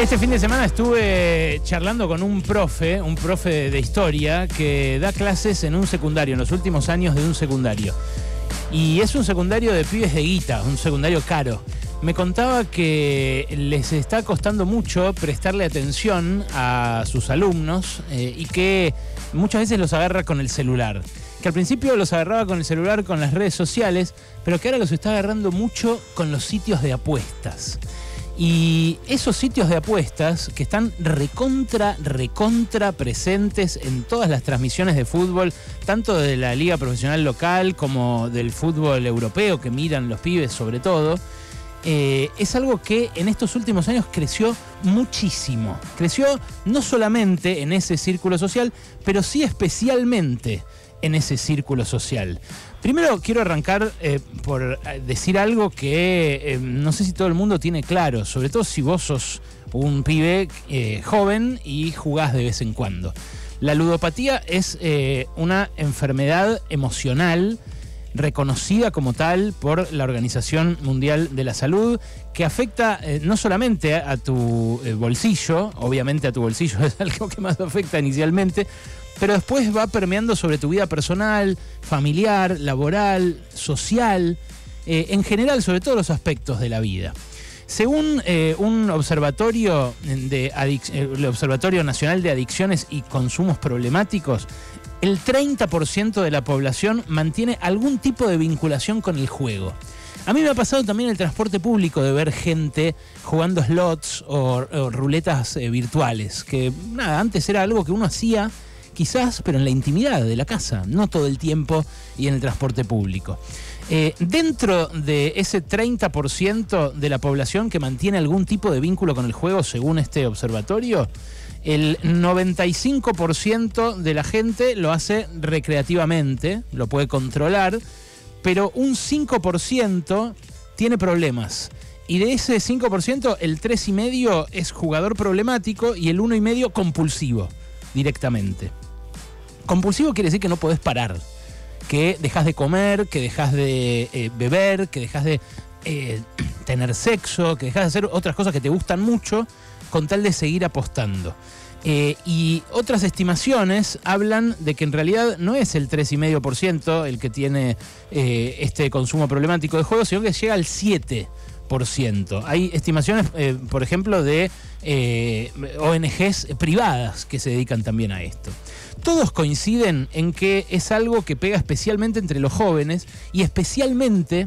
Este fin de semana estuve charlando con un profe, un profe de historia, que da clases en un secundario, en los últimos años de un secundario. Y es un secundario de pibes de guita, un secundario caro. Me contaba que les está costando mucho prestarle atención a sus alumnos eh, y que muchas veces los agarra con el celular. Que al principio los agarraba con el celular, con las redes sociales, pero que ahora los está agarrando mucho con los sitios de apuestas. Y esos sitios de apuestas que están recontra, recontra presentes en todas las transmisiones de fútbol, tanto de la liga profesional local como del fútbol europeo que miran los pibes sobre todo, eh, es algo que en estos últimos años creció muchísimo. Creció no solamente en ese círculo social, pero sí especialmente en ese círculo social. Primero quiero arrancar eh, por decir algo que eh, no sé si todo el mundo tiene claro, sobre todo si vos sos un pibe joven y jugás de vez en cuando. La ludopatía es una enfermedad emocional reconocida como tal por la Organización Mundial de la Salud, que afecta no solamente a, tu bolsillo, obviamente a tu bolsillo es algo que más afecta inicialmente, pero después va permeando sobre tu vida personal, familiar, laboral, social, eh, en general sobre todos los aspectos de la vida. Según eh, un observatorio de eh, el Observatorio Nacional de Adicciones y Consumos Problemáticos, el 30% de la población mantiene algún tipo de vinculación con el juego. A mí me ha pasado también el transporte público de ver gente jugando slots o, ruletas virtuales, que nada, antes era algo que uno hacía quizás, pero en la intimidad de la casa, no todo el tiempo y en el transporte público. Eh, dentro de ese 30% de la población que mantiene algún tipo de vínculo con el juego, según este observatorio, el 95% de la gente lo hace recreativamente, lo puede controlar, pero un 5% tiene problemas. Y de ese 5%, el 3,5% es jugador problemático y el 1,5% compulsivo directamente. Compulsivo quiere decir que no podés parar, que dejas de comer, que dejas de eh, beber, que dejas de eh, tener sexo, que dejas de hacer otras cosas que te gustan mucho con tal de seguir apostando. Eh, y otras estimaciones hablan de que en realidad no es el 3,5% el que tiene este consumo problemático de juegos, sino que llega al 7%. Hay estimaciones, por ejemplo, de ONGs privadas que se dedican también a esto todos coinciden en que es algo que pega especialmente entre los jóvenes y especialmente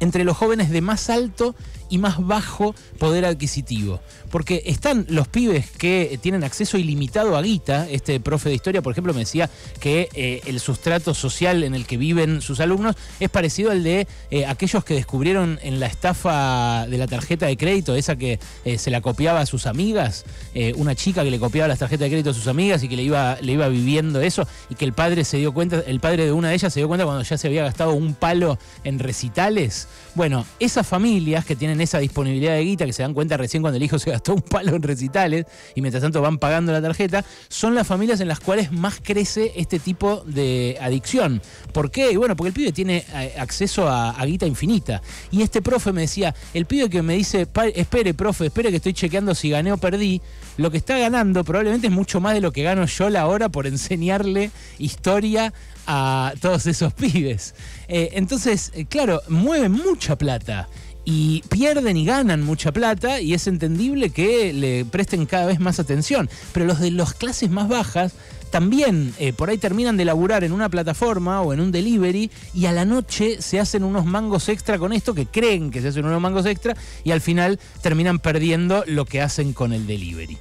entre los jóvenes de más alto y más bajo poder adquisitivo. Porque están los pibes que tienen acceso ilimitado a guita. Este profe de historia, por ejemplo, me decía que eh, el sustrato social en el que viven sus alumnos es parecido al de eh, aquellos que descubrieron en la estafa de la tarjeta de crédito, esa que eh, se la copiaba a sus amigas, una chica que le copiaba las tarjetas de crédito a sus amigas y que le iba, le iba viviendo eso y que el padre se dio cuenta, el padre de una de ellas se dio cuenta cuando ya se había gastado un palo en recitales. Bueno, esas familias que tienen esa disponibilidad de guita, que se dan cuenta recién cuando el hijo se gastó un palo en recitales y mientras tanto van pagando la tarjeta, son las familias en las cuales más crece este tipo de adicción. ¿Por qué? Bueno, porque el pibe tiene eh, acceso a, guita infinita. Y este profe me decía, el pibe que me dice, espere, profe, espere que estoy chequeando si gané o perdí, lo que está ganando probablemente es mucho más de lo que gano yo la hora por enseñarle historia a todos esos pibes. Eh, entonces, eh, claro, mueven mucha plata y pierden y ganan mucha plata y es entendible que le presten cada vez más atención. Pero los de las clases más bajas también eh, por ahí terminan de laburar en una plataforma o en un delivery y a la noche se hacen unos mangos extra con esto que creen que se hacen unos mangos extra y al final terminan perdiendo lo que hacen con el delivery.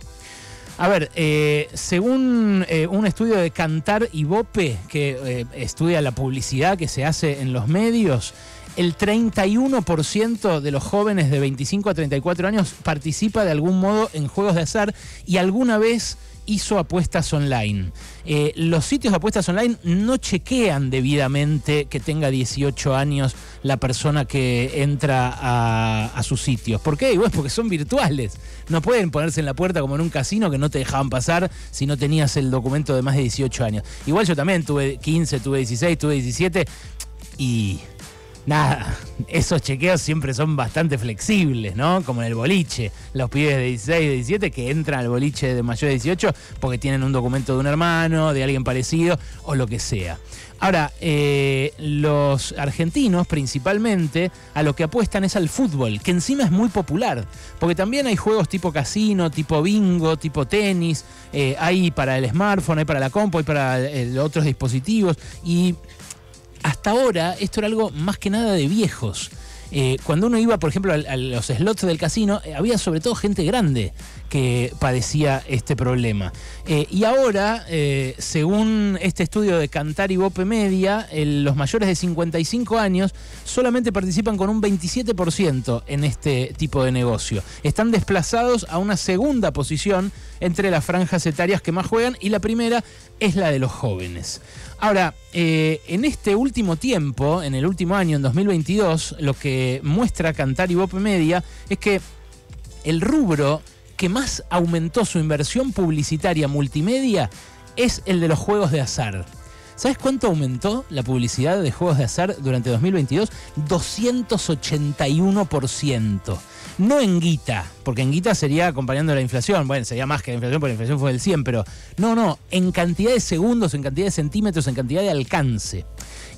A ver, eh, según eh, un estudio de Cantar y Bope, que estudia la publicidad que se hace en los medios, el 31% de los jóvenes de 25 a 34 años participa de algún modo en juegos de azar y alguna vez hizo apuestas online. Eh, los sitios de apuestas online no chequean debidamente que tenga 18 años la persona que entra a, sus sitios. ¿Por qué? Bueno, porque son virtuales. No pueden ponerse en la puerta como en un casino que no te dejaban pasar si no tenías el documento de más de 18 años. Igual yo también tuve 15, tuve 16, tuve 17 y nada, esos chequeos siempre son bastante flexibles, ¿no? Como en el boliche, los pibes de 16, de 17 que entran al boliche de mayor de 18 porque tienen un documento de un hermano, de alguien parecido o lo que sea. Ahora, eh, los argentinos principalmente a lo que apuestan es al fútbol, que encima es muy popular, porque también hay juegos tipo casino, tipo bingo, tipo tenis, eh, hay para el smartphone, hay para la compu, hay para eh, otros dispositivos, y hasta ahora esto era algo más que nada de viejos. Eh, cuando uno iba, por ejemplo, a, los slots del casino, eh, había sobre todo gente grande que padecía este problema. Eh, y ahora, según este estudio de Cantar y Bope Media, los mayores de 55 años solamente participan con un 27% en este tipo de negocio. Están desplazados a una segunda posición entre las franjas etarias que más juegan y la primera es la de los jóvenes. Ahora, en este último tiempo, en el último año, en 2022, lo que muestra Cantar y Bope Media es que el rubro que más aumentó su inversión publicitaria multimedia es el de los juegos de azar. ¿Sabes cuánto aumentó la publicidad de juegos de azar durante 2022? 281%. No en guita, porque en guita sería acompañando la inflación. Bueno, sería más que la inflación, porque la inflación fue del 100, pero no, no, en cantidad de segundos, en cantidad de centímetros, en cantidad de alcance.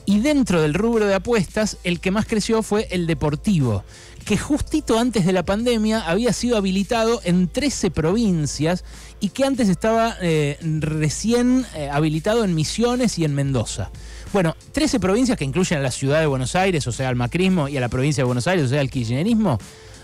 Y dentro del rubro de apuestas, el que más creció fue el deportivo, que justito antes de la pandemia había sido habilitado en 13 provincias y que antes estaba eh, recién eh, habilitado en Misiones y en Mendoza. Bueno, 13 provincias que incluyen a la ciudad de Buenos Aires, o sea, al macrismo, y a la provincia de Buenos Aires, o sea, al kirchnerismo,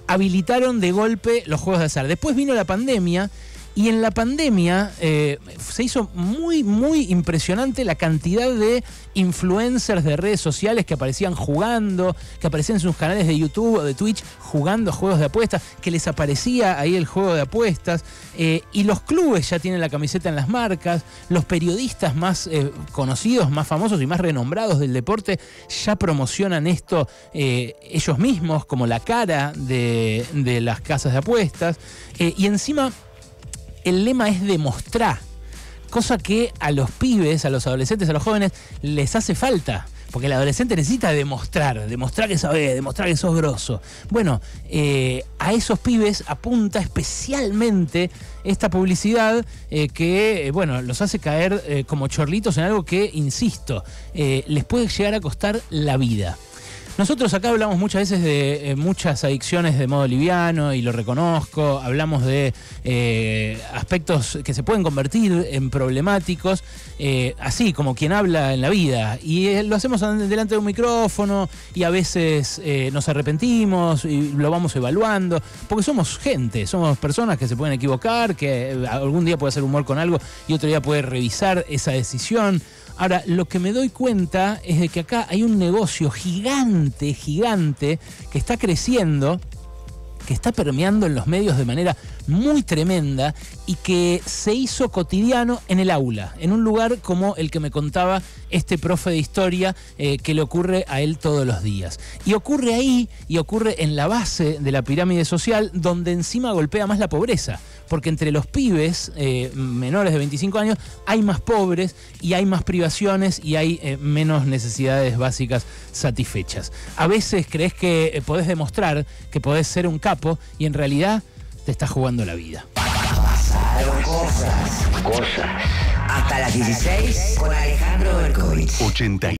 habilitaron de golpe los juegos de azar. Después vino la pandemia y en la pandemia eh, se hizo muy, muy impresionante la cantidad de influencers de redes sociales que aparecían jugando, que aparecían en sus canales de YouTube o de Twitch jugando juegos de apuestas, que les aparecía ahí el juego de apuestas. Eh, y los clubes ya tienen la camiseta en las marcas, los periodistas más eh, conocidos, más famosos y más renombrados del deporte ya promocionan esto ellos mismos como la cara de, de las casas de apuestas. y encima el lema es demostrar, cosa que a los pibes, a los adolescentes, a los jóvenes les hace falta. Porque el adolescente necesita demostrar, demostrar que sabe, demostrar que sos grosso. Bueno, eh, a esos pibes apunta especialmente esta publicidad eh, que, eh, bueno, los hace caer como chorlitos en algo que, insisto, les puede llegar a costar la vida. Nosotros acá hablamos muchas veces de eh, muchas adicciones de modo liviano y lo reconozco, hablamos de eh, aspectos que se pueden convertir en problemáticos, eh, así como quien habla en la vida. Y lo hacemos delante de un micrófono y a veces nos arrepentimos y lo vamos evaluando, porque somos gente, somos personas que se pueden equivocar, que algún día puede hacer humor con algo y otro día puede revisar esa decisión. Ahora, lo que me doy cuenta es de que acá hay un negocio gigante, gigante, que está creciendo que está permeando en los medios de manera muy tremenda y que se hizo cotidiano en el aula, en un lugar como el que me contaba este profe de historia eh, que le ocurre a él todos los días. Y ocurre ahí y ocurre en la base de la pirámide social donde encima golpea más la pobreza, porque entre los pibes eh, menores de 25 años hay más pobres y hay más privaciones y hay eh, menos necesidades básicas satisfechas. A veces crees que podés demostrar que podés ser un capo y en realidad te está jugando la vida. Pasaron cosas. Cosas. Hasta las 16 con Alejandro Berkovich. 80